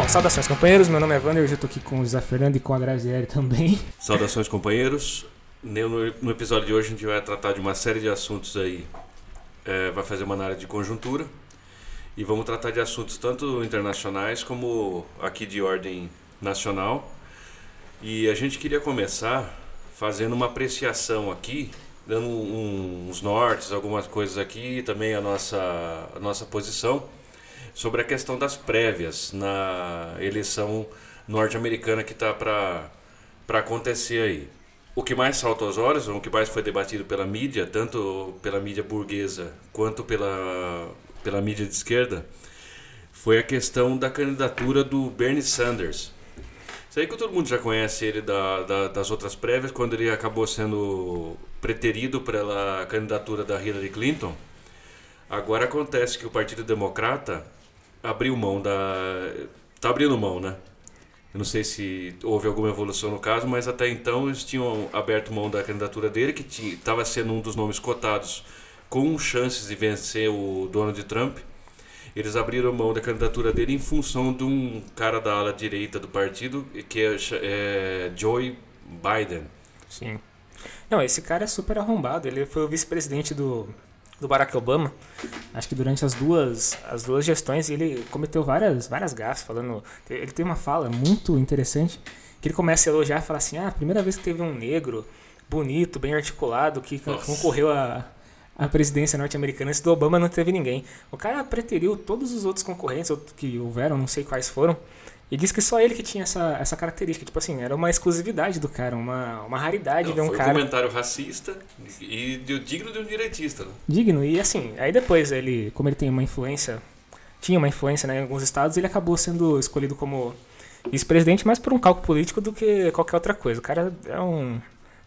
Bom, saudações companheiros, meu nome é Wander, hoje eu tô aqui com o Zé Fernando e com a Graziele também. Saudações companheiros. No, episódio de hoje a gente vai tratar de uma série de assuntos aí. É, vai fazer uma análise de conjuntura e vamos tratar de assuntos tanto internacionais como aqui de ordem nacional. E a gente queria começar fazendo uma apreciação aqui, dando uns nortes, algumas coisas aqui, também a nossa, a nossa posição sobre a questão das prévias na eleição norte-americana que está para acontecer aí. O que mais salta aos olhos, o que mais foi debatido pela mídia, tanto pela mídia burguesa quanto pela, pela mídia de esquerda, foi a questão da candidatura do Bernie Sanders. Isso aí que todo mundo já conhece ele da, da, das outras prévias, quando ele acabou sendo preterido pela candidatura da Hillary Clinton. Agora acontece que o Partido Democrata abriu mão da. Tá abrindo mão, né? Eu não sei se houve alguma evolução no caso, mas até então eles tinham aberto mão da candidatura dele, que estava sendo um dos nomes cotados com chances de vencer o Donald Trump. Eles abriram mão da candidatura dele em função de um cara da ala direita do partido, que é, é Joe Biden. Sim. Não, esse cara é super arrombado. Ele foi o vice-presidente do, do Barack Obama. Acho que durante as duas, as duas gestões ele cometeu várias, várias gafas, falando. Ele tem uma fala muito interessante que ele começa a elogiar e fala assim: ah, a primeira vez que teve um negro bonito, bem articulado, que Nossa. concorreu a, a presidência norte-americana, antes do Obama não teve ninguém. O cara preteriu todos os outros concorrentes que houveram, não sei quais foram, e disse que só ele que tinha essa, essa característica. Tipo assim, era uma exclusividade do cara, uma, uma raridade Não, ver um foi cara. um comentário racista e digno de um direitista. Né? Digno. E assim, aí depois ele, como ele tem uma influência, tinha uma influência né, em alguns estados, ele acabou sendo escolhido como vice-presidente mais por um cálculo político do que qualquer outra coisa. O cara é um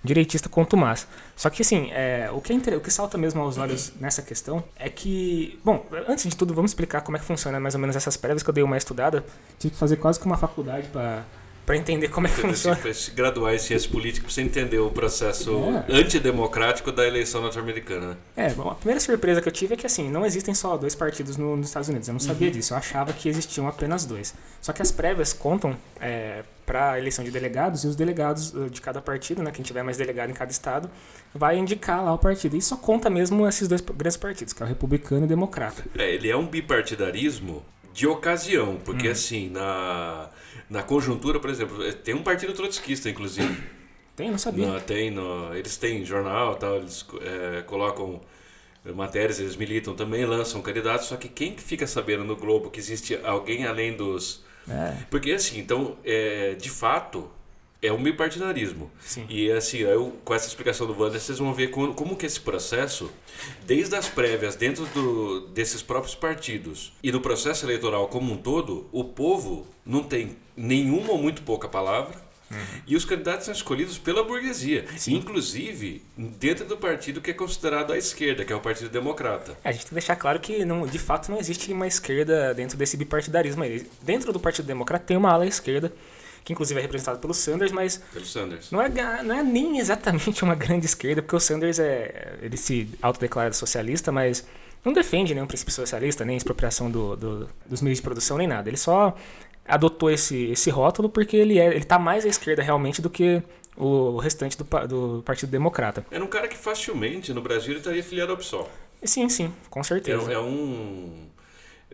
direitista contumaz. Só que assim, é, o, que é, o que salta mesmo aos olhos nessa questão é que, bom, antes de tudo, vamos explicar como é que funciona mais ou menos essas prévias que eu dei uma estudada. Tive que fazer quase que uma faculdade para para entender como é que funciona. Para se graduar em ciência política, para você entender o processo é. antidemocrático da eleição norte-americana. Né? É, bom, a primeira surpresa que eu tive é que assim, não existem só dois partidos no, nos Estados Unidos. Eu não sabia uhum. disso, eu achava que existiam apenas dois. Só que as prévias contam é, para a eleição de delegados e os delegados uh, de cada partido, né, quem tiver mais delegado em cada estado, vai indicar lá o partido. E só conta mesmo esses dois grandes partidos, que é o republicano e o democrata. É, ele é um bipartidarismo de ocasião, porque hum. assim, na, na conjuntura, por exemplo, é, tem um partido trotskista, inclusive. Tem? Não sabia. No, tem, no, eles têm jornal, tal, eles é, colocam matérias, eles militam também, lançam candidatos, só que quem fica sabendo no Globo que existe alguém além dos... É. Porque assim, então, é, de fato, é um bipartidarismo. Sim. E assim, eu, com essa explicação do Wander, vocês vão ver como, como, que esse processo, desde as prévias dentro do, desses próprios partidos e do processo eleitoral como um todo, o povo não tem nenhuma ou muito pouca palavra. Uhum. E os candidatos são escolhidos pela burguesia, Sim. inclusive dentro do partido que é considerado a esquerda, que é o Partido Democrata. É, a gente tem que deixar claro que não, de fato não existe uma esquerda dentro desse bipartidarismo. Dentro do Partido Democrata tem uma ala esquerda que inclusive é representado pelo Sanders, mas pelo Sanders. Não é, não é nem exatamente uma grande esquerda, porque o Sanders é ele se autodeclara socialista, mas não defende nenhum princípio socialista, nem expropriação do, do, dos meios de produção, nem nada. Ele só adotou esse, esse rótulo porque ele é ele tá mais à esquerda realmente do que o restante do, do Partido Democrata. Era um cara que facilmente no Brasil ele estaria filiado ao PSOL. Sim, sim, com certeza. É, é um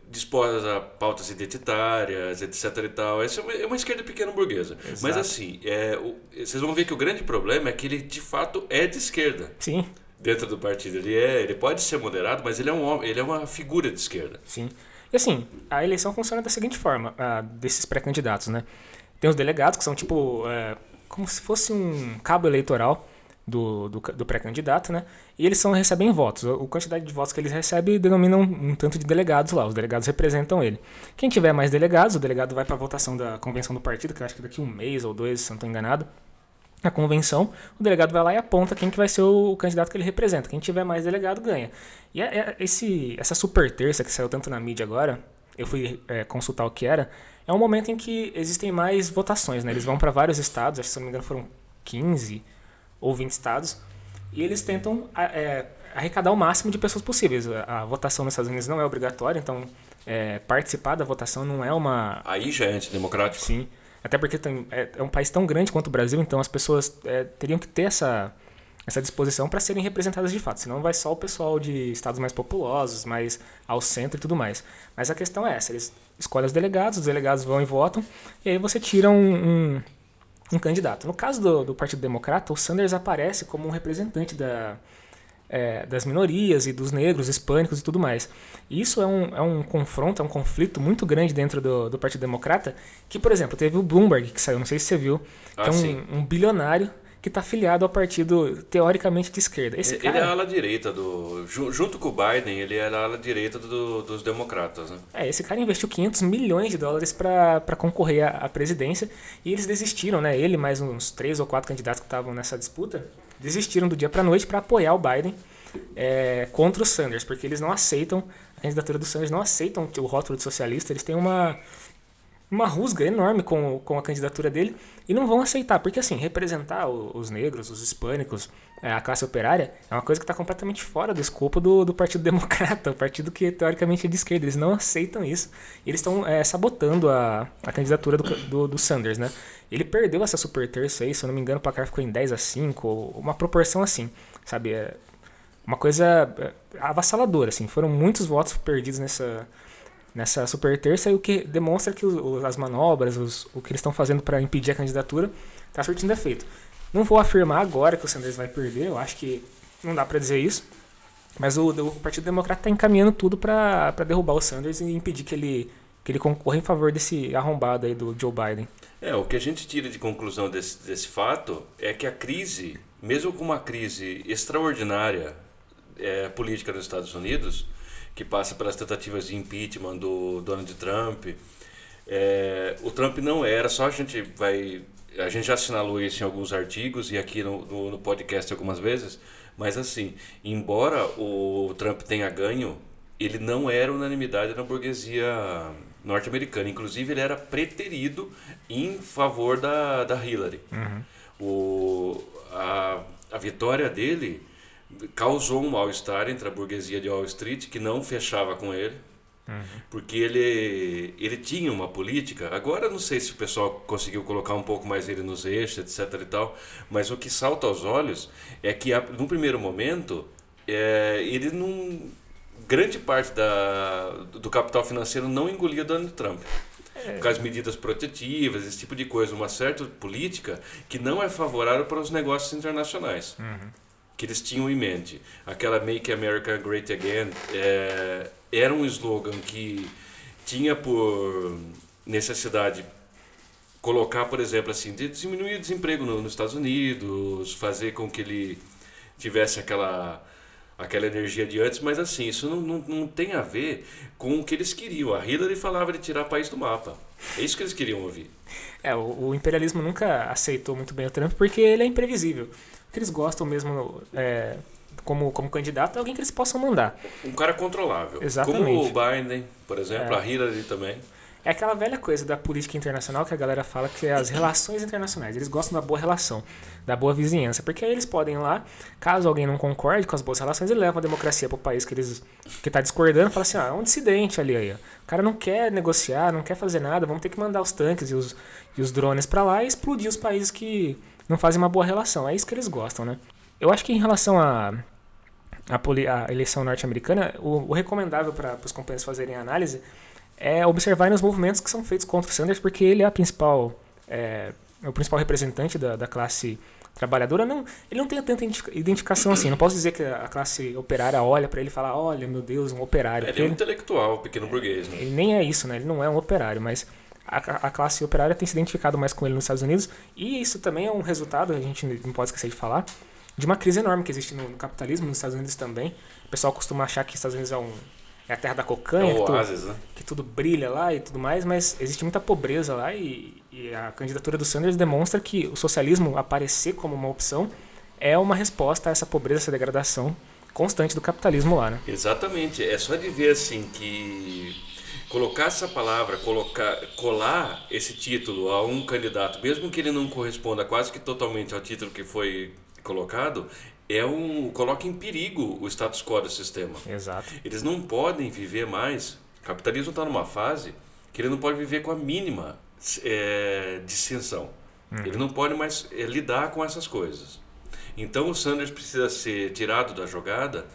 disposa pautas identitárias, etc e tal. Essa é uma, é uma esquerda pequena burguesa. Exato. Mas assim, é, o, vocês vão ver que o grande problema é que ele de fato é de esquerda. Sim. Dentro do partido. Ele, é, ele pode ser moderado, mas ele é, um homem, ele é uma figura de esquerda. Sim. E assim, a eleição funciona da seguinte forma, a, desses pré-candidatos, né? Tem os delegados, que são tipo, é, como se fosse um cabo eleitoral, do, do, do pré-candidato, né? E eles são, recebem votos. A, quantidade de votos que eles recebem denomina um, tanto de delegados lá. Os delegados representam ele. Quem tiver mais delegados, o delegado vai para a votação da convenção do partido, que eu acho que daqui um mês ou dois, se não estou enganado. A convenção, o delegado vai lá e aponta quem que vai ser o, o candidato que ele representa. Quem tiver mais delegado ganha. E é, é esse, essa super terça que saiu tanto na mídia agora, eu fui é, consultar o que era, é um momento em que existem mais votações, né? Eles vão para vários estados, acho que se não me engano foram 15 ou 20 estados, e eles tentam é, arrecadar o máximo de pessoas possíveis. A, a, votação nos Estados Unidos não é obrigatória, então é, participar da votação não é uma. Aí já é antidemocrático? Sim. Até porque tem, é, é, um país tão grande quanto o Brasil, então as pessoas é, teriam que ter essa, essa disposição para serem representadas de fato. Senão vai só o pessoal de estados mais populosos, mais ao centro e tudo mais. Mas a questão é essa: eles escolhem os delegados, os delegados vão e votam, e aí você tira um, um, um candidato. No caso do, do Partido Democrata, o Sanders aparece como um representante da é, das minorias e dos negros, hispânicos e tudo mais. E isso é um, é um confronto, é um conflito muito grande dentro do, do Partido Democrata, que, por exemplo, teve o Bloomberg, que saiu, não sei se você viu, ah, que é um, um bilionário que está afiliado ao partido teoricamente de esquerda. Esse ele, cara... ele é a ala direita do. Junto com o Biden, ele é a ala direita do, dos democratas. Né? É, esse cara investiu 500 milhões de dólares para concorrer à, à, presidência e eles desistiram, né? Ele mais uns três ou quatro candidatos que estavam nessa disputa desistiram do dia para noite para apoiar o Biden é, contra o Sanders, porque eles não aceitam a candidatura do Sanders, não aceitam o rótulo de socialista, eles têm uma uma rusga enorme com, com a candidatura dele e não vão aceitar, porque assim, representar os negros, os hispânicos, é, a classe operária, é uma coisa que está completamente fora do escopo do, do Partido Democrata, o partido que teoricamente é de esquerda, eles não aceitam isso, e eles estão é, sabotando a, a candidatura do, do, do Sanders, né? Ele perdeu essa super terça aí, se eu não me engano, o placar ficou em 10 a 5, uma proporção assim, sabe? É uma coisa é, avassaladora, assim. Foram muitos votos perdidos nessa, nessa super terça, e o que demonstra que os, as manobras, os, o que eles estão fazendo para impedir a candidatura, está surtindo efeito. Não vou afirmar agora que o Sanders vai perder, eu acho que não dá para dizer isso. Mas o, o Partido Democrata está encaminhando tudo para derrubar o Sanders e impedir que ele, que ele concorra em favor desse arrombado aí do Joe Biden. É, o que a gente tira de conclusão desse, desse fato é que a crise, mesmo com uma crise extraordinária é, política nos Estados Unidos, que passa pelas tentativas de impeachment do Donald Trump, é, o Trump não era, só a gente vai. A gente já assinalou isso em alguns artigos e aqui no, no, no podcast algumas vezes, mas assim, embora o Trump tenha ganho, ele não era unanimidade na burguesia norte-americana. Inclusive, ele era preterido em favor da, da Hillary. Uhum. O, a, a vitória dele causou um mal-estar entre a burguesia de Wall Street, que não fechava com ele. Uhum. Porque ele, ele tinha uma política. Agora não sei se o pessoal conseguiu colocar um pouco mais ele nos eixos, etc. e tal. Mas o que salta aos olhos é que, no primeiro momento, é, ele não grande parte da, do capital financeiro não engolia Donald Trump. É. Com as medidas protetivas, esse tipo de coisa, uma certa política que não é favorável para os negócios internacionais. Uhum. Que eles tinham em mente. Aquela Make America Great Again é, era um slogan que tinha por necessidade colocar, por exemplo, assim, de diminuir o desemprego no, nos Estados Unidos, fazer com que ele tivesse aquela aquela energia de antes, mas assim, isso não, não, não tem a ver com o que eles queriam. A Hillary falava de tirar o país do mapa. É isso que eles queriam ouvir. É, o, o imperialismo nunca aceitou muito bem o Trump porque ele é imprevisível. Que eles gostam mesmo é, como, como candidato é alguém que eles possam mandar. Um cara controlável. Exatamente. Como o Biden, por exemplo, é. a Hillary também. É aquela velha coisa da política internacional que a galera fala que é as relações internacionais. Eles gostam da boa relação, da boa vizinhança, porque aí eles podem ir lá, caso alguém não concorde com as boas relações, ele leva a democracia para o país que eles que tá discordando, fala assim: "Ah, é um dissidente ali aí. Ó. O cara não quer negociar, não quer fazer nada, vamos ter que mandar os tanques e os, e os drones para lá e explodir os países que não fazem uma boa relação". É isso que eles gostam, né? Eu acho que em relação a a, a eleição norte-americana, o, o recomendável para os companheiros fazerem a análise é observar os movimentos que são feitos contra o Sanders, porque ele é a principal, é o principal representante da, da classe trabalhadora. Não, ele não tem tanta identificação assim. Não posso dizer que a classe operária olha para ele e fala, olha, meu Deus, um operário. Ele é um intelectual, pequeno burguês. Né? Ele nem é isso, né? Ele não é um operário, mas a, a, classe operária tem se identificado mais com ele nos Estados Unidos e isso também é um resultado, a gente não pode esquecer de falar, de uma crise enorme que existe no, no capitalismo nos Estados Unidos também. O pessoal costuma achar que os Estados Unidos é um é a terra da cocanha, é que, oásis, tudo, né? que tudo brilha lá e tudo mais, mas existe muita pobreza lá e, e, a candidatura do Sanders demonstra que o socialismo aparecer como uma opção é uma resposta a essa pobreza, essa degradação constante do capitalismo lá, né? Exatamente. É só de ver assim que colocar essa palavra, colocar, colar esse título a um candidato, mesmo que ele não corresponda quase que totalmente ao título que foi colocado, é um coloca em perigo o status quo do sistema. Exato. Eles não podem viver mais O capitalismo está numa fase que ele não pode viver com a mínima é, dissensão. Uhum. Ele não pode mais é, lidar com essas coisas. Então o Sanders precisa ser tirado da jogada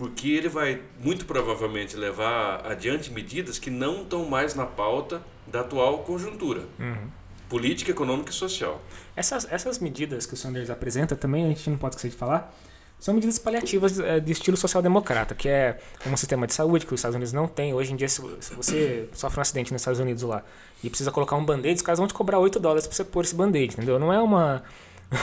porque ele vai muito provavelmente levar adiante medidas que não estão mais na pauta da atual conjuntura. Uhum. Política, econômica e social. Essas, essas medidas que o Sanders apresenta também, a gente não pode esquecer de falar, são medidas paliativas é, de estilo social-democrata, que é um sistema de saúde que os Estados Unidos não têm. Hoje em dia, se você sofre um acidente nos Estados Unidos lá e precisa colocar um band-aid, os caras vão te cobrar 8 dólares para você pôr esse band-aid, entendeu? Não é uma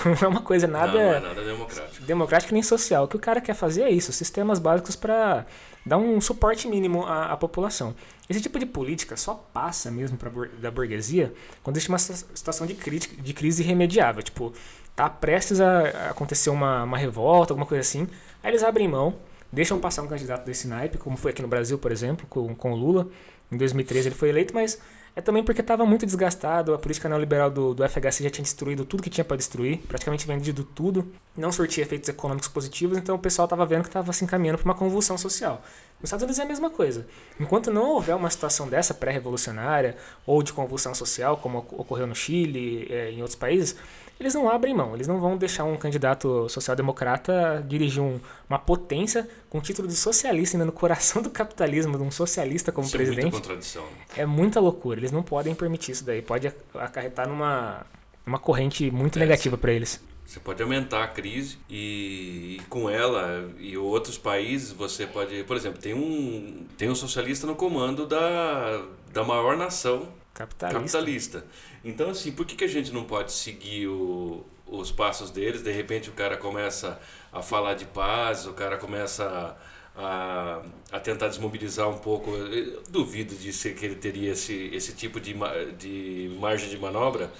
não é uma coisa nada. Não, não é nada democrático. Democrático nem social. O que o cara quer fazer é isso: sistemas básicos para dar um suporte mínimo à, à, população. Esse tipo de política só passa mesmo pra, da burguesia quando existe uma situação de, crise, de crise irremediável. Tipo, tá prestes a acontecer uma, uma revolta, alguma coisa assim. Aí eles abrem mão, deixam passar um candidato desse naipe, como foi aqui no Brasil, por exemplo, com, com o Lula. Em 2013 ele foi eleito, mas é também porque estava muito desgastado, a política neoliberal do, do FHC já tinha destruído tudo que tinha para destruir, praticamente vendido tudo, não sortia efeitos econômicos positivos, então o pessoal estava vendo que estava se encaminhando para uma convulsão social. Nos Estados Unidos é a mesma coisa. Enquanto não houver uma situação dessa pré-revolucionária ou de convulsão social, como ocorreu no Chile e é, em outros países, eles não abrem mão, eles não vão deixar um candidato social-democrata dirigir um, uma potência com título de socialista ainda no coração do capitalismo, de um socialista como isso presidente. É muita contradição. É muita loucura, eles não podem permitir isso daí, pode acarretar numa uma corrente muito é, negativa para eles. Você pode aumentar a crise e, e, com ela e outros países você pode, por exemplo, tem um tem um socialista no comando da, da maior nação Capitalista. Capitalista. Então, assim, por que, que a gente não pode seguir o, os passos deles? De repente o cara começa a falar de paz, o cara começa a, a tentar desmobilizar um pouco. Eu duvido de ser que ele teria esse, esse tipo de, de margem de manobra,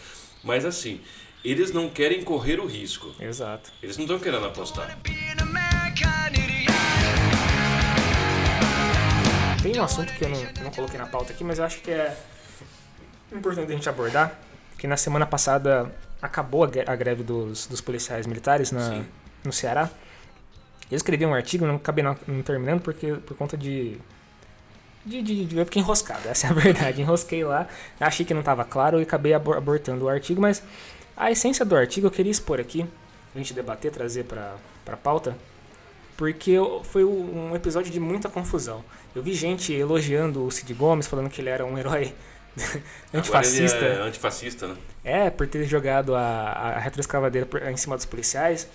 mas assim, eles não querem correr o risco. Exato. Eles não estão querendo apostar. Tem um assunto que eu não, não coloquei na pauta aqui, mas eu acho que é importante a gente abordar que na semana passada acabou a greve dos, dos policiais militares na, no Ceará. Eu escrevi um artigo, não acabei não, não terminando porque por conta de de, de, de, eu fiquei enroscado, essa é a verdade. Enrosquei lá, achei que não estava claro e acabei abortando o artigo, mas a essência do artigo eu queria expor aqui, a gente debater, trazer para a pauta, porque foi um episódio de muita confusão. Eu vi gente elogiando o Cid Gomes, falando que ele era um herói antifascista. é antifascista, né? É, por ter jogado a, a retroescavadeira em cima dos policiais.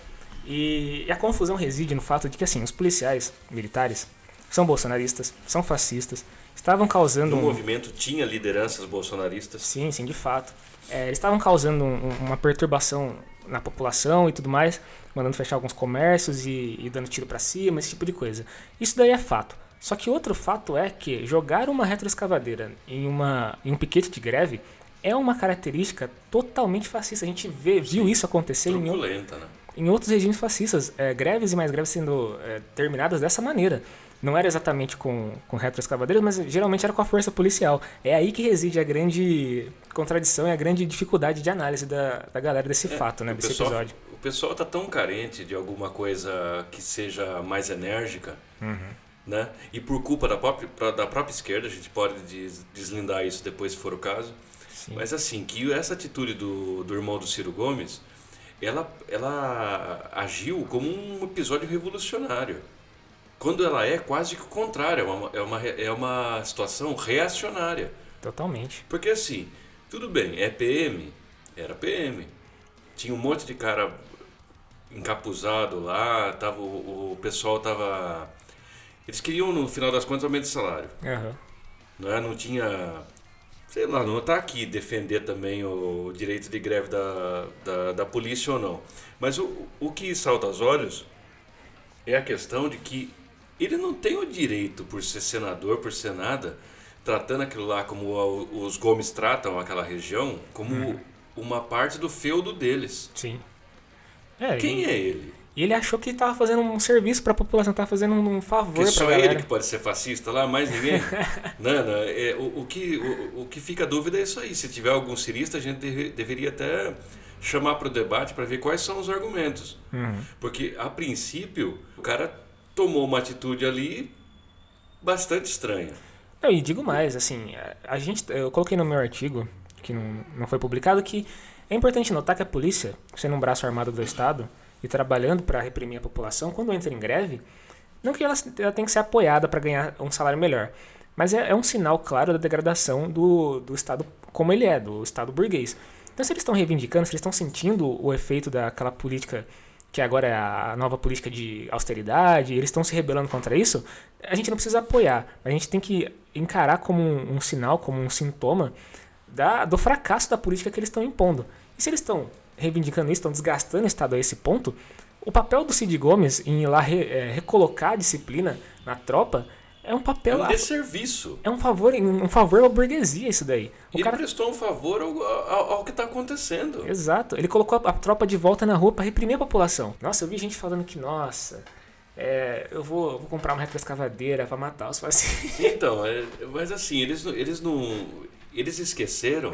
E, e a confusão reside no fato de que, assim, os policiais militares são bolsonaristas, são fascistas, estavam causando. O um... movimento tinha lideranças bolsonaristas. Sim, sim, de fato. É, eles estavam causando um, uma perturbação na população e tudo mais, mandando fechar alguns comércios e, e dando tiro para cima, esse tipo de coisa. Isso daí é fato. Só que outro fato é que jogar uma retroescavadeira em, uma, em um piquete de greve é uma característica totalmente fascista. A gente vê, viu isso acontecer em, né? em, outros regimes fascistas. É, greves e mais greves sendo é, terminadas dessa maneira. Não era exatamente com, com retroescavadeiras, mas geralmente era com a força policial. É aí que reside a grande contradição e a grande dificuldade de análise da, da galera desse é, fato, né, desse pessoal, episódio. O pessoal está tão carente de alguma coisa que seja mais enérgica. Uhum né? E por culpa da própria, da própria esquerda, a gente pode deslindar isso depois se for o caso. Sim. Mas assim, que essa atitude do, do irmão do Ciro Gomes, ela, ela agiu como um episódio revolucionário. Quando ela é quase que o contrário, é uma, é uma, é uma situação reacionária. Totalmente. Porque assim, tudo bem, é PM, era PM. Tinha um monte de cara encapuzado lá, tava, o, o pessoal tava eles queriam, no final das contas, aumento de salário. Uhum. Não, é? não tinha. Sei lá, não está aqui defender também o direito de greve da, da, da polícia ou não. Mas o, o que salta aos olhos é a questão de que ele não tem o direito, por ser senador, por ser nada, tratando aquilo lá como os Gomes tratam aquela região, como uhum. uma parte do feudo deles. Sim. É, Quem e... é ele? E ele achou que estava fazendo um serviço para a população, estava fazendo um favor para a só galera. ele que pode ser fascista lá, mais ninguém. não, é, o, o, que, o, o que fica a dúvida é isso aí. Se tiver algum cirista, a gente deve, deveria até chamar para o debate para ver quais são os argumentos. Uhum. Porque, a princípio, o cara tomou uma atitude ali bastante estranha. Não, e digo mais, assim, a gente, eu coloquei no meu artigo, que não, não foi publicado, que é importante notar que a polícia, sendo um braço armado do Estado e trabalhando para reprimir a população, quando entra em greve, não que ela, ela que ser apoiada para ganhar um salário melhor, mas é, é, um sinal claro da degradação do, do Estado como ele é, do Estado burguês. Então, se eles estão reivindicando, se eles estão sentindo o efeito daquela política que agora é a nova política de austeridade, eles estão se rebelando contra isso, a gente não precisa apoiar. A gente tem que encarar como um, um sinal, como um sintoma da, do fracasso da política que eles estão impondo. E se eles estão reivindicando isso, estão desgastando o Estado a esse ponto, o papel do Cid Gomes em ir lá re, é, recolocar a disciplina na tropa é um papel. É um desserviço. É um favor, um favor à burguesia isso daí. O ele cara prestou um favor ao, ao, ao que está acontecendo. Exato. Ele colocou a, a, tropa de volta na rua para reprimir a população. Nossa, eu vi gente falando que, nossa, é, eu, vou, vou comprar uma retroescavadeira para matar os fascistas. Então, é, mas assim, eles, eles não. Eles esqueceram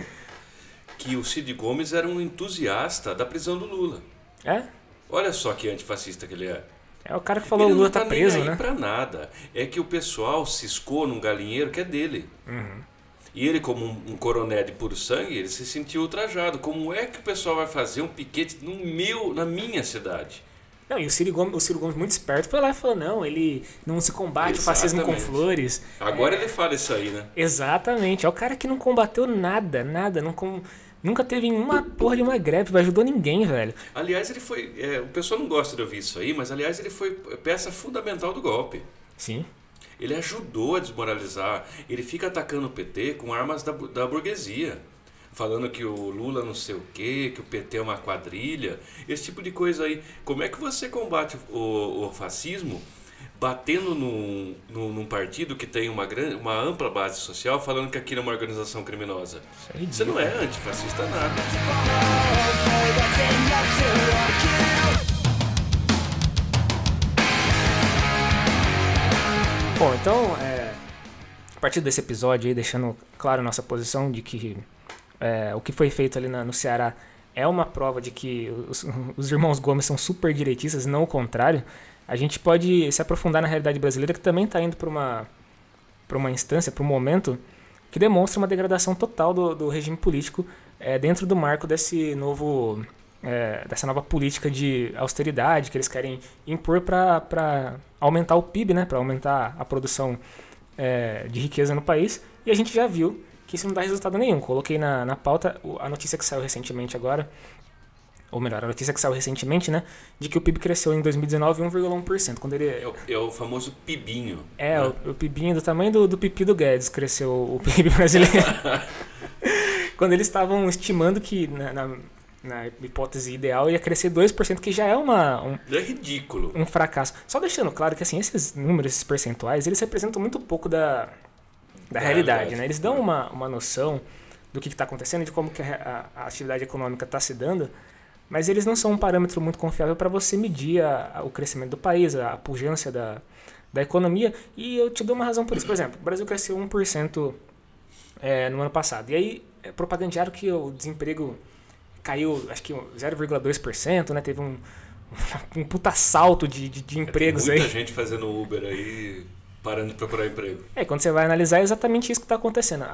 que o Cid Gomes era um entusiasta da prisão do Lula. É? Olha só que antifascista que ele é. É o cara que falou o Lula tá, tá preso, nem aí né? pra nada. É que o pessoal ciscou num galinheiro que é dele. Uhum. E ele, como um, um, coronel de puro sangue, ele se sentiu ultrajado. Como é que o pessoal vai fazer um piquete no meu, na minha cidade? Não, e o Ciro Gomes, o Ciro Gomes muito esperto, foi lá e falou, não, ele não se combate Exatamente. o fascismo com flores. Agora é... ele fala isso aí, né? Exatamente. É o cara que não combateu nada, nada, não com... Nunca teve uma porra de uma greve, não ajudou ninguém, velho. Aliás, ele foi. É, o pessoal não gosta de ouvir isso aí, mas aliás, ele foi peça fundamental do golpe. Sim. Ele ajudou a desmoralizar. Ele fica atacando o PT com armas da, da burguesia. Falando que o Lula não sei o quê, que o PT é uma quadrilha. Esse tipo de coisa aí. Como é que você combate o, o fascismo batendo num, num, num, partido que tem uma, grande, uma ampla base social, falando que aquilo é uma organização criminosa. É Você não é antifascista nada. Bom, então, é, a partir desse episódio aí, deixando claro nossa posição de que é, o que foi feito ali na, no Ceará é uma prova de que os, os irmãos Gomes são super direitistas, não o contrário a gente pode se aprofundar na realidade brasileira que também está indo para uma, uma instância, para um momento que demonstra uma degradação total do, do regime político é, dentro do marco desse novo, é, dessa nova política de austeridade que eles querem impor para aumentar o PIB, né, para aumentar a produção é, de riqueza no país. E a gente já viu que isso não dá resultado nenhum. Coloquei na, na pauta a notícia que saiu recentemente agora, ou melhor, a notícia que saiu recentemente, né, de que o PIB cresceu em 2019 1,1%. Quando ele é o, é o famoso PIBinho. É, né? o, o PIBinho do tamanho do, do pipi do Guedes cresceu o PIB brasileiro. quando eles estavam estimando que na, na, na, hipótese ideal ia crescer 2%, que já é uma um, é ridículo. Um fracasso. Só deixando claro que assim, esses números, esses percentuais, eles representam muito pouco da, da realidade, né? Eles dão uma, uma noção do que está acontecendo, de como que a, a atividade econômica está se dando, mas eles não são um parâmetro muito confiável para você medir a, a, o crescimento do país, a, a pujança da, da economia. E eu te dou uma razão por isso. Por exemplo, o Brasil cresceu 1% é, no ano passado. E aí, é propagandearam que o desemprego caiu, acho que 0,2%, né? Teve um, um puta salto de, de, de empregos é, muita aí. Muita gente fazendo Uber aí, parando de procurar emprego. É, quando você vai analisar, é exatamente isso que está acontecendo.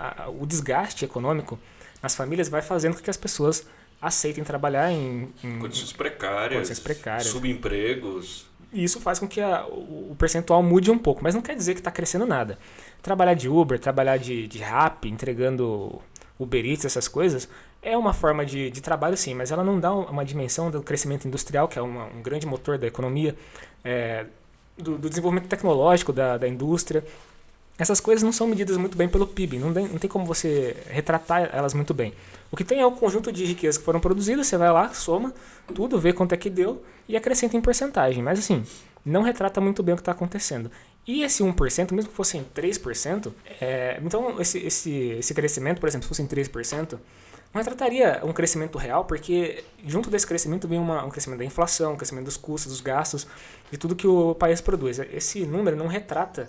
o desgaste econômico nas famílias vai fazendo com que as pessoas aceitem trabalhar em, em condições precárias, condições precárias, subempregos. E isso faz com que a, o percentual mude um pouco, mas não quer dizer que está crescendo nada. Trabalhar de Uber, trabalhar de, de rap, entregando Uber Eats, essas coisas, é uma forma de, de trabalho sim, mas ela não dá uma dimensão do crescimento industrial, que é uma, um grande motor da economia, é, do, do, desenvolvimento tecnológico da, da indústria. Essas coisas não são medidas muito bem pelo PIB, não tem, não tem como você retratar elas muito bem. O que tem é o conjunto de riquezas que foram produzidas, você vai lá, soma tudo, vê quanto é que deu e acrescenta em porcentagem. Mas assim, não retrata muito bem o que está acontecendo. E esse 1%, mesmo que fosse em 3%, é, então esse, esse, esse crescimento, por exemplo, se fosse em 3%, não retrataria um crescimento real, porque junto desse crescimento vem uma, um crescimento da inflação, um crescimento dos custos, dos gastos, de tudo que o país produz. Esse número não retrata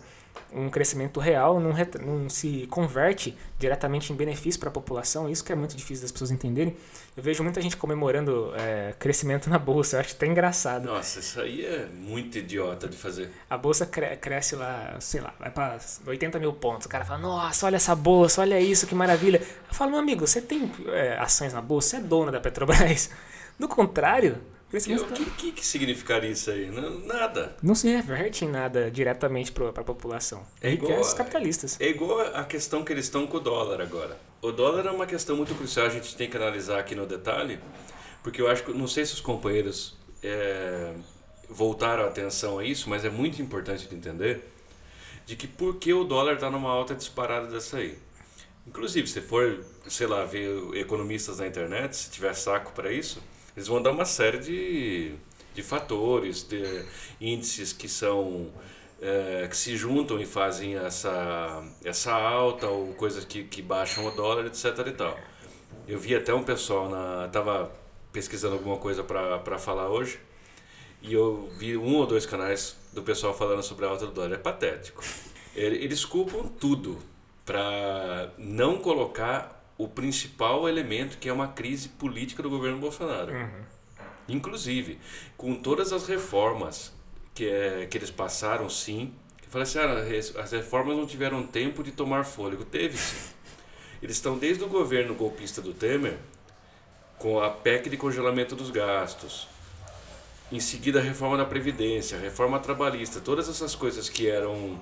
um crescimento real não, não se converte diretamente em benefício para a população, isso que é muito difícil das pessoas entenderem. Eu vejo muita gente comemorando é, crescimento na bolsa, eu acho até engraçado. Nossa, isso aí é muito idiota de fazer. A bolsa cre cresce lá, sei lá, vai para 80 mil pontos. O cara fala, nossa, olha essa bolsa, olha isso, que maravilha. Eu falo, meu amigo, você tem é, ações na bolsa, você é dono da Petrobras. Do contrário, o que, que, que, significaria isso aí? nada. Não se reverte em nada diretamente para a população. É igual os capitalistas. É igual a questão que eles estão com o dólar agora. O dólar é uma questão muito crucial, a gente tem que analisar aqui no detalhe, porque eu acho que, não sei se os companheiros é, voltaram a atenção a isso, mas é muito importante de entender de que por que o dólar está numa alta disparada dessa aí. Inclusive, se for, sei lá, ver economistas na internet, se tiver saco para isso, eles vão dar uma série de, de fatores, de índices que são é, que se juntam e fazem essa, essa alta ou coisas que, que baixam o dólar, etc. e tal. Eu vi até um pessoal na tava pesquisando alguma coisa para falar hoje e eu vi um ou dois canais do pessoal falando sobre a alta do dólar. É patético. Eles culpam tudo para não colocar o principal elemento que é uma crise política do governo Bolsonaro. Uhum. Inclusive, com todas as reformas que, é, que eles passaram, sim. Eu falei assim, ah, as reformas não tiveram tempo de tomar fôlego. Teve sim. Eles estão desde o governo golpista do Temer, com a PEC de congelamento dos gastos, em seguida a reforma da Previdência, a reforma trabalhista, todas essas coisas que eram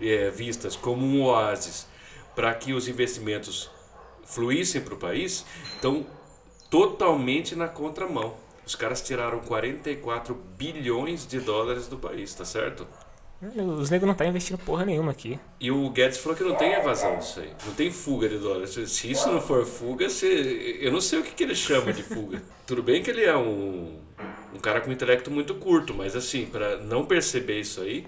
é, vistas como um oásis para que os investimentos fluíssem para o país, estão totalmente na contramão. Os caras tiraram 44 bilhões de dólares do país, tá certo? Os negros não estão tá investindo porra nenhuma aqui. E o Guedes falou que não tem evasão disso aí. Não tem fuga de dólares. Se isso não for fuga, você... eu não sei o que, que ele chama de fuga. Tudo bem que ele é um, um cara com um intelecto muito curto, mas assim, para não perceber isso aí,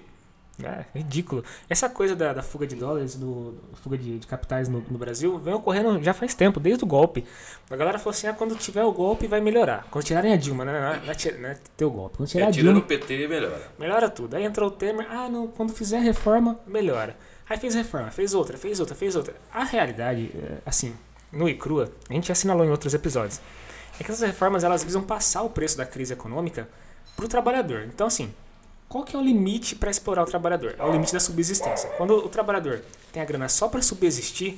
é ridículo. Essa coisa da, da fuga de dólares, do, fuga de, de capitais no, no, Brasil, vem ocorrendo já faz tempo, desde o golpe. A galera falou assim: ah, quando tiver o golpe vai melhorar. Quando tirarem a Dilma, né? Não, não, não é ter o golpe. Quando tirar é, a Dilma. o PT, melhora. Melhora tudo. Aí entrou o Temer: ah, não, quando fizer reforma, melhora. Aí fez reforma, fez outra, fez outra, fez outra. A realidade, é, assim, no e crua, a gente assinalou em outros episódios, é que essas reformas elas visam passar o preço da crise econômica para o trabalhador. Então, assim, qual que é o limite para explorar o trabalhador? É o limite da subsistência. Quando o trabalhador tem a grana só para subsistir,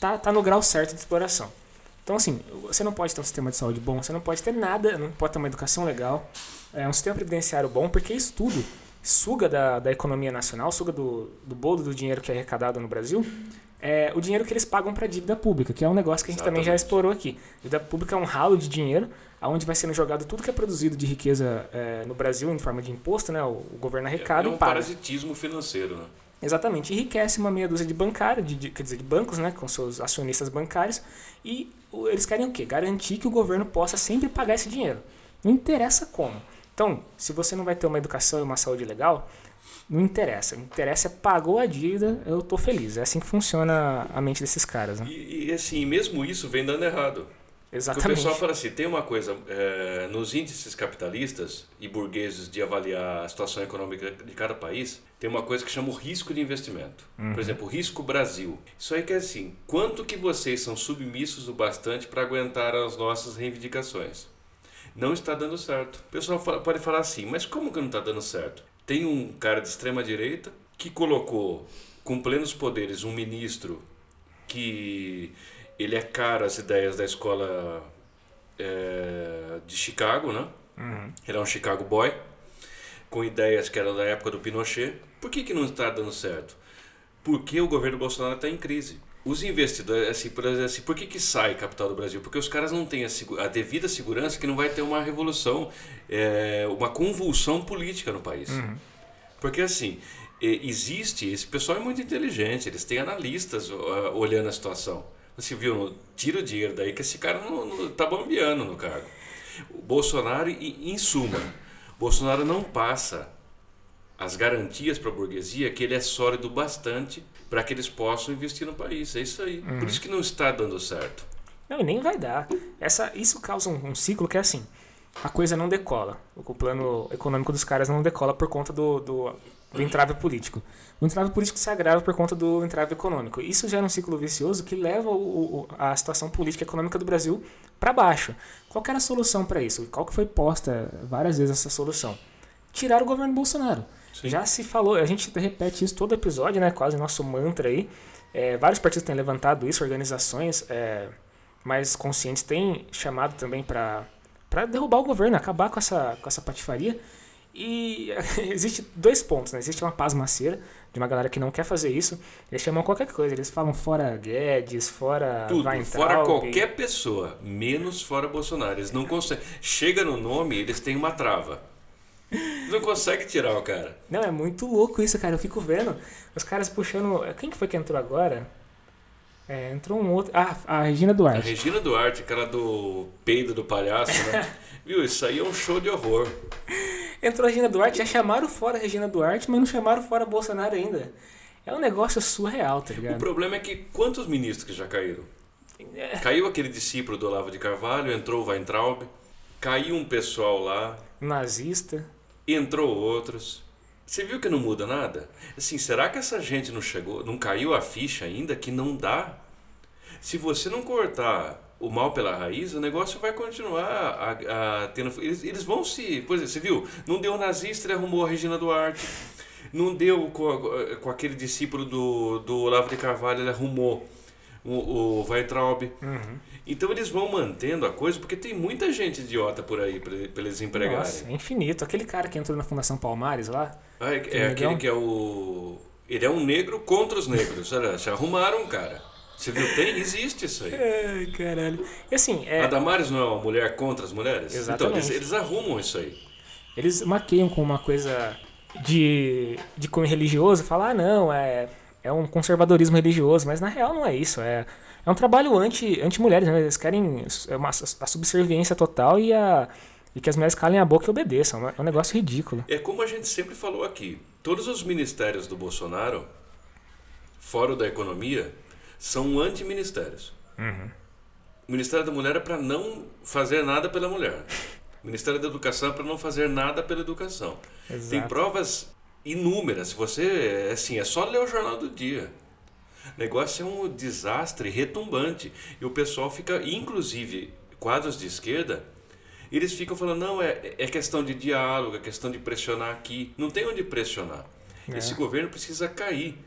tá, tá no grau certo de exploração. Então, assim, você não pode ter um sistema de saúde bom, você não pode ter nada, não pode ter uma educação legal, é, um sistema previdenciário bom, porque isso tudo suga da, da economia nacional, suga do, do bolo do dinheiro que é arrecadado no Brasil, é, o dinheiro que eles pagam para a dívida pública, que é um negócio que a gente Exatamente. também já explorou aqui. A dívida pública é um ralo de dinheiro aonde vai sendo jogado tudo que é produzido de riqueza é, no Brasil em forma de imposto, né? O, governo arrecada é, é um e paga. parasitismo financeiro, né? Exatamente, enriquece uma meia dúzia de bancários, de, de, quer dizer, de bancos, né, com seus acionistas bancários, e eles querem o quê? Garantir que o governo possa sempre pagar esse dinheiro. Não interessa como. Então, se você não vai ter uma educação e uma saúde legal, não interessa. O interessa é pagou a dívida, eu tô feliz. É assim que funciona a mente desses caras. Né? E, e assim, mesmo isso vem dando errado. Exatamente. Porque o pessoal fala assim, tem uma coisa, é, nos índices capitalistas e burgueses de avaliar a situação econômica de cada país, tem uma coisa que chama o risco de investimento. Uhum. Por exemplo, o risco Brasil. Isso aí que é assim, quanto que vocês são submissos o bastante para aguentar as nossas reivindicações? Não está dando certo. O pessoal pode falar assim, mas como que não está dando certo? Tem um cara de extrema direita que colocou com plenos poderes um ministro que ele é caro às ideias da escola é, de Chicago, né? Uhum. Ele é um Chicago boy, com ideias que eram da época do Pinochet. Por que, que não está dando certo? Porque o governo Bolsonaro está em crise. Os investidores, assim, por, assim, por que, que sai capital do Brasil? Porque os caras não têm a, a devida segurança que não vai ter uma revolução, é, uma convulsão política no país. Uhum. Porque assim, existe, esse pessoal é muito inteligente, eles têm analistas olhando a situação. Você viu, tira o dinheiro daí que esse cara não, não tá bambeando no cargo. O Bolsonaro, em suma, Bolsonaro não passa as garantias para a burguesia que ele é sólido bastante para que eles possam investir no país. É isso aí. Uhum. Por isso que não está dando certo. Não, e nem vai dar. Essa, isso causa um, um, ciclo que é assim. a coisa não decola. O plano econômico dos caras não decola por conta do, do, do entrave político. O entrave político se agrava por conta do entrave econômico. Isso gera um ciclo vicioso que leva o, o, a situação política e econômica do Brasil para baixo. Qual era a solução para isso? Qual que foi posta várias vezes essa solução? Tirar o governo Bolsonaro. Sim. Já se falou, a gente repete isso todo episódio, né? Quase nosso mantra aí. É, vários partidos têm levantado isso, organizações é, mais conscientes têm chamado também para derrubar o governo, acabar com essa, com essa patifaria. E existe dois pontos, né? Existe uma pasmaceira de uma galera que não quer fazer isso. Eles chamam qualquer coisa, eles falam fora Guedes, fora Tudo, fora qualquer pessoa, menos fora Bolsonaro. Eles não conseguem. Chega no nome, eles têm uma trava. Não consegue tirar o cara. Não, é muito louco isso, cara. Eu fico vendo os caras puxando. Quem que foi que entrou agora? É, entrou um outro. Ah, a Regina Duarte. A Regina Duarte, aquela do peido do palhaço, né? Viu? Isso aí é um show de horror. Entrou a Regina Duarte, já chamaram fora a Regina Duarte, mas não chamaram fora Bolsonaro ainda. É um negócio surreal, tá ligado? O problema é que quantos ministros que já caíram? É. Caiu aquele discípulo do Olavo de Carvalho, entrou o Weintraub, caiu um pessoal lá. Nazista entrou outros. Você viu que não muda nada? Assim, será que essa gente não chegou, não caiu a ficha ainda que não dá? Se você não cortar o mal pela raiz, o negócio vai continuar a, a tendo. Eles, eles, vão se. Exemplo, você viu? Não deu nazista, ele arrumou a Regina Duarte. Não deu com, com aquele discípulo do, do Olavo de Carvalho, ele arrumou o, o Weintraub. Uhum. Então eles vão mantendo a coisa, porque tem muita gente idiota por aí para eles empregarem. Nossa, é infinito. Aquele cara que entrou na Fundação Palmares lá. Ah, é, é aquele que é o. Ele é um negro contra os negros. Olha, se arrumaram, cara. Você viu? Tem, existe isso aí. Ai, caralho. E assim. É... A Damares não é uma mulher contra as mulheres? Exatamente. Então, eles, eles arrumam isso aí. Eles maqueiam com uma coisa de, de cunho religioso, falar, ah, não, é, é um conservadorismo religioso, mas na real não é isso. É é um trabalho anti, anti-mulheres, né? Eles querem é uma, a subserviência total e, a, e que as mulheres calem a boca e obedeçam. É um negócio ridículo. É como a gente sempre falou aqui. Todos os ministérios do Bolsonaro, fora o da economia, são anti-ministérios. Uhum. O Ministério da Mulher é para não fazer nada pela mulher. O Ministério da Educação é para não fazer nada pela educação. Exato. Tem provas inúmeras. Você, assim, é só ler o Jornal do Dia. O negócio é um desastre retumbante. E o pessoal fica, inclusive, quadros de esquerda, eles ficam falando, não, é, é questão de diálogo, é questão de pressionar aqui. Não tem onde pressionar. É. Esse governo precisa cair.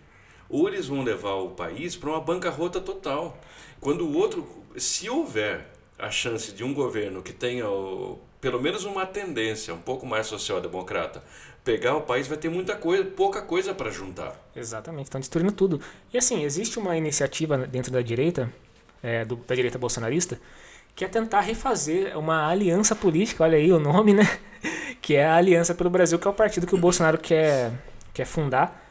Ou eles vão levar o país para uma bancarrota total. Quando o outro, se houver a chance de um governo que tenha o, pelo menos uma tendência um pouco mais social-democrata pegar o país, vai ter muita coisa, pouca coisa para juntar. Exatamente, estão destruindo tudo. E assim, existe uma iniciativa dentro da direita, é, do, da direita bolsonarista, que é tentar refazer uma aliança política, olha aí o nome, né? Que é a Aliança pelo Brasil, que é o partido que o Bolsonaro quer, quer fundar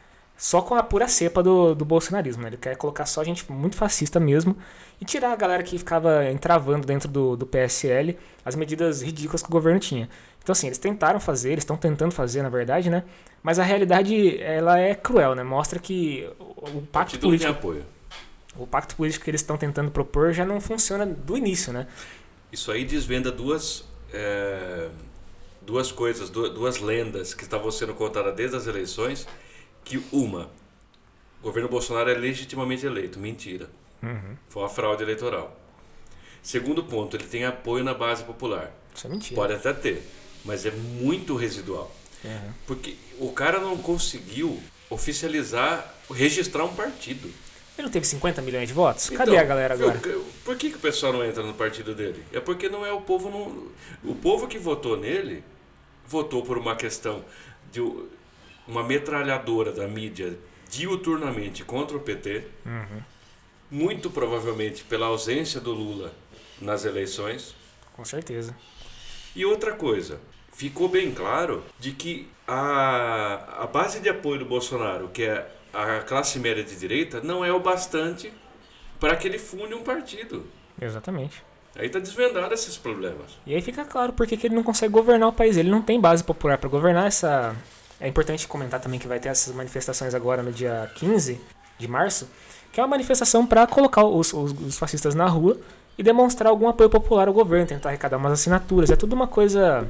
só com a pura cepa do, do bolsonarismo. Né? Ele quer colocar só gente muito fascista mesmo e tirar a galera que ficava entravando dentro do, do PSL as medidas ridículas que o governo tinha. Então, assim, eles tentaram fazer, eles estão tentando fazer, na verdade, né? Mas a realidade, ela é cruel, né? Mostra que o, o pacto político... apoio. O pacto político que eles estão tentando propor já não funciona do início, né? Isso aí desvenda duas... É, duas coisas, duas, duas lendas que estavam sendo contadas desde as eleições, que uma, o governo Bolsonaro é legitimamente eleito. Mentira. Uhum. Foi uma fraude eleitoral. Segundo ponto, ele tem apoio na base popular. Isso é mentira. Pode até ter mas é muito residual. Uhum. Porque o cara não conseguiu oficializar, registrar um partido. Ele não teve 50 milhões de votos? Cadê então, a galera agora? Por que, que o pessoal não entra no partido dele? É porque não é o povo. Não, o povo que votou nele votou por uma questão de uma metralhadora da mídia diuturnamente contra o PT. Uhum. Muito provavelmente pela ausência do Lula nas eleições. Com certeza. E outra coisa, ficou bem claro de que a, a base de apoio do Bolsonaro, que é a classe média de direita, não é o bastante para que ele funde um partido. Exatamente. Aí está desvendado esses problemas. E aí fica claro porque que ele não consegue governar o país. Ele não tem base popular para governar essa. É importante comentar também que vai ter essas manifestações agora no dia 15 de março, que é uma manifestação para colocar os, os, os fascistas na rua e demonstrar algum apoio popular ao governo, tentar arrecadar umas assinaturas. É tudo uma coisa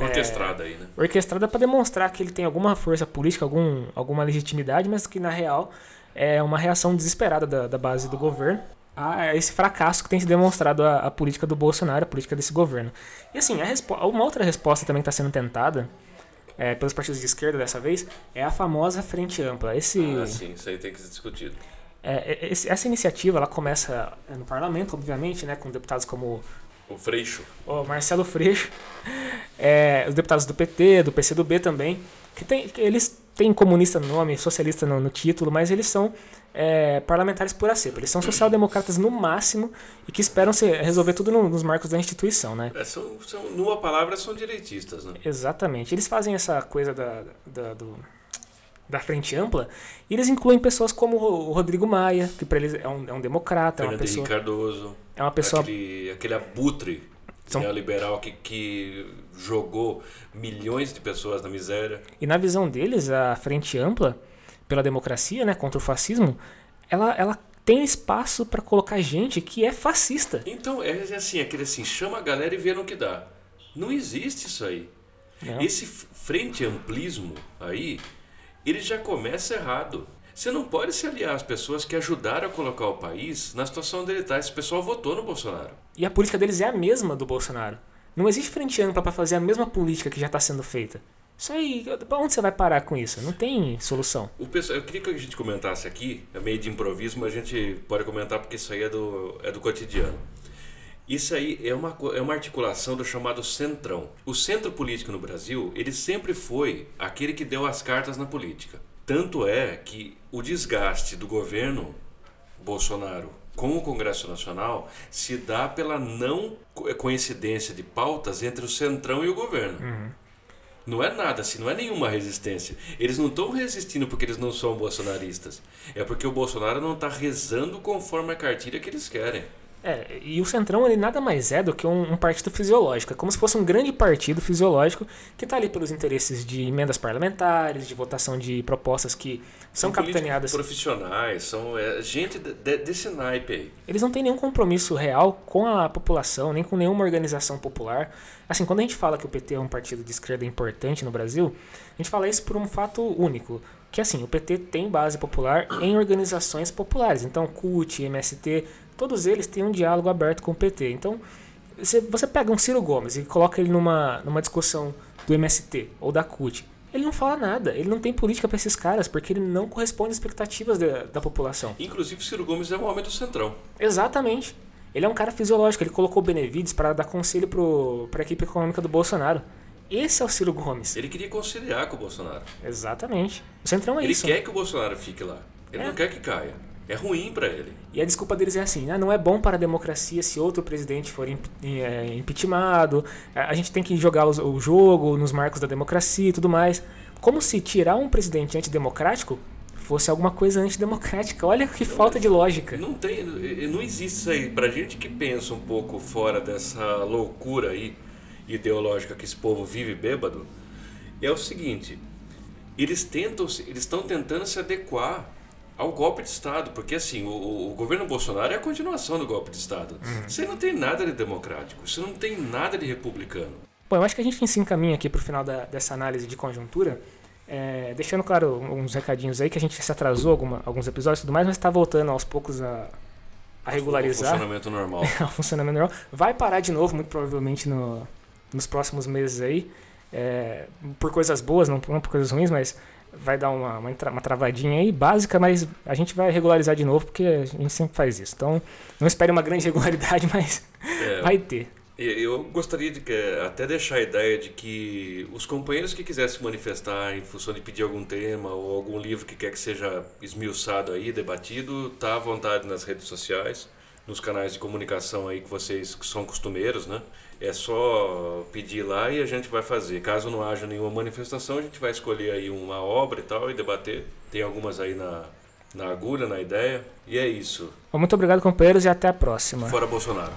orquestrada é, aí, né? Orquestrada para demonstrar que ele tem alguma força política, algum, alguma legitimidade, mas que na real é uma reação desesperada da, da base do governo a esse fracasso que tem se demonstrado a, a, política do Bolsonaro, a política desse governo. E assim, uma outra resposta também está sendo tentada é, pelos partidos de esquerda dessa vez é a famosa Frente Ampla. Esse, ah, sim, isso aí tem que ser discutido. É, é essa iniciativa ela começa no parlamento, obviamente, né, com deputados como o Freixo. O Marcelo Freixo. É, os deputados do PT, do PCdoB também. Que, tem, que eles têm comunista no nome, socialista no, no título, mas eles são é, parlamentares por acepo. Eles são social-democratas no máximo e que esperam se, resolver tudo no, nos marcos da instituição, né? É, são, são, numa palavra, são direitistas, né? Exatamente. Eles fazem essa coisa da, da, do, da frente ampla e eles incluem pessoas como o Rodrigo Maia, que para eles é um, é um democrata, Fernando é uma pessoa... Cardoso. É uma pessoa... Aquele, aquele abutre são... neoliberal que, que jogou milhões de pessoas na miséria. E na visão deles, a frente ampla pela democracia, né, contra o fascismo, ela, ela tem espaço para colocar gente que é fascista. Então, é assim, aquele assim, chama a galera e vê no que dá. Não existe isso aí. Não. Esse frente amplismo aí, ele já começa errado. Você não pode se aliar às pessoas que ajudaram a colocar o país na situação onde ele está. Esse pessoal votou no Bolsonaro. E a política deles é a mesma do Bolsonaro. Não existe frente ampla para fazer a mesma política que já está sendo feita. Isso aí, onde você vai parar com isso? Não tem solução. O pessoal, eu queria que a gente comentasse aqui, é meio de improviso, mas a gente pode comentar porque isso aí é do, é do cotidiano. Isso aí é uma, é uma articulação do chamado centrão. O centro político no Brasil, ele sempre foi aquele que deu as cartas na política. Tanto é que o desgaste do governo Bolsonaro com o Congresso Nacional se dá pela não coincidência de pautas entre o centrão e o governo. Uhum. Não é nada assim, não é nenhuma resistência. Eles não estão resistindo porque eles não são bolsonaristas. É porque o Bolsonaro não está rezando conforme a cartilha que eles querem. É, e o Centrão ele nada mais é do que um, um, partido fisiológico. É como se fosse um grande partido fisiológico que está ali pelos interesses de emendas parlamentares, de votação de propostas que são, são capitaneadas. profissionais, são é, gente de, de, desse naipe aí. Eles não têm nenhum compromisso real com a população, nem com nenhuma organização popular. Assim, quando a gente fala que o PT é um partido de esquerda importante no Brasil, a gente fala isso por um fato único. Que assim, o PT tem base popular em organizações populares. Então, CUT, MST, todos eles têm um diálogo aberto com o PT. Então, você pega um Ciro Gomes e coloca ele numa, numa discussão do MST ou da CUT, ele não fala nada, ele não tem política para esses caras, porque ele não corresponde às expectativas da, da população. Inclusive, Ciro Gomes é um homem do Centrão. Exatamente. Ele é um cara fisiológico, ele colocou Benevides para dar conselho para a equipe econômica do Bolsonaro. Esse é o Ciro Gomes. Ele queria conciliar com o Bolsonaro. Exatamente. O Centrão é ele isso. Ele quer que o Bolsonaro fique lá. Ele é. não quer que caia. É ruim para ele. E a desculpa deles é assim: ah, não é bom para a democracia se outro presidente for imp é, impeachmentado, a gente tem que jogar o jogo nos marcos da democracia e tudo mais. Como se tirar um presidente antidemocrático fosse alguma coisa antidemocrática. Olha que não, falta de lógica. Não tem, não existe isso aí. Pra gente que pensa um pouco fora dessa loucura aí ideológica que esse povo vive bêbado, é o seguinte, eles tentam, eles estão tentando se adequar ao golpe de Estado, porque assim, o, o, governo Bolsonaro é a continuação do golpe de Estado. Uhum. Isso não tem nada de democrático, isso não tem nada de republicano. Bom, eu acho que a gente se encaminha aqui para o final da, dessa análise de conjuntura. É, deixando claro uns recadinhos aí que a gente se atrasou alguma, alguns episódios e tudo mais, mas está voltando aos poucos a, a regularizar. O funcionamento normal. o funcionamento normal. Vai parar de novo, muito provavelmente, no, nos próximos meses aí. É, por coisas boas, não, não, por coisas ruins, mas vai dar uma, uma, uma, travadinha aí, básica, mas a gente vai regularizar de novo, porque a gente sempre faz isso. Então, não espere uma grande regularidade, mas é, vai ter. Eu gostaria de até deixar a ideia de que os companheiros que quisessem manifestar em função de pedir algum tema ou algum livro que quer que seja esmiuçado aí, debatido, tá à vontade nas redes sociais, nos canais de comunicação aí que vocês que são costumeiros, né? É só pedir lá e a gente vai fazer. Caso não haja nenhuma manifestação, a gente vai escolher aí uma obra e tal e debater. Tem algumas aí na, na agulha, na ideia. E é isso. Muito obrigado, companheiros, e até a próxima. Fora Bolsonaro.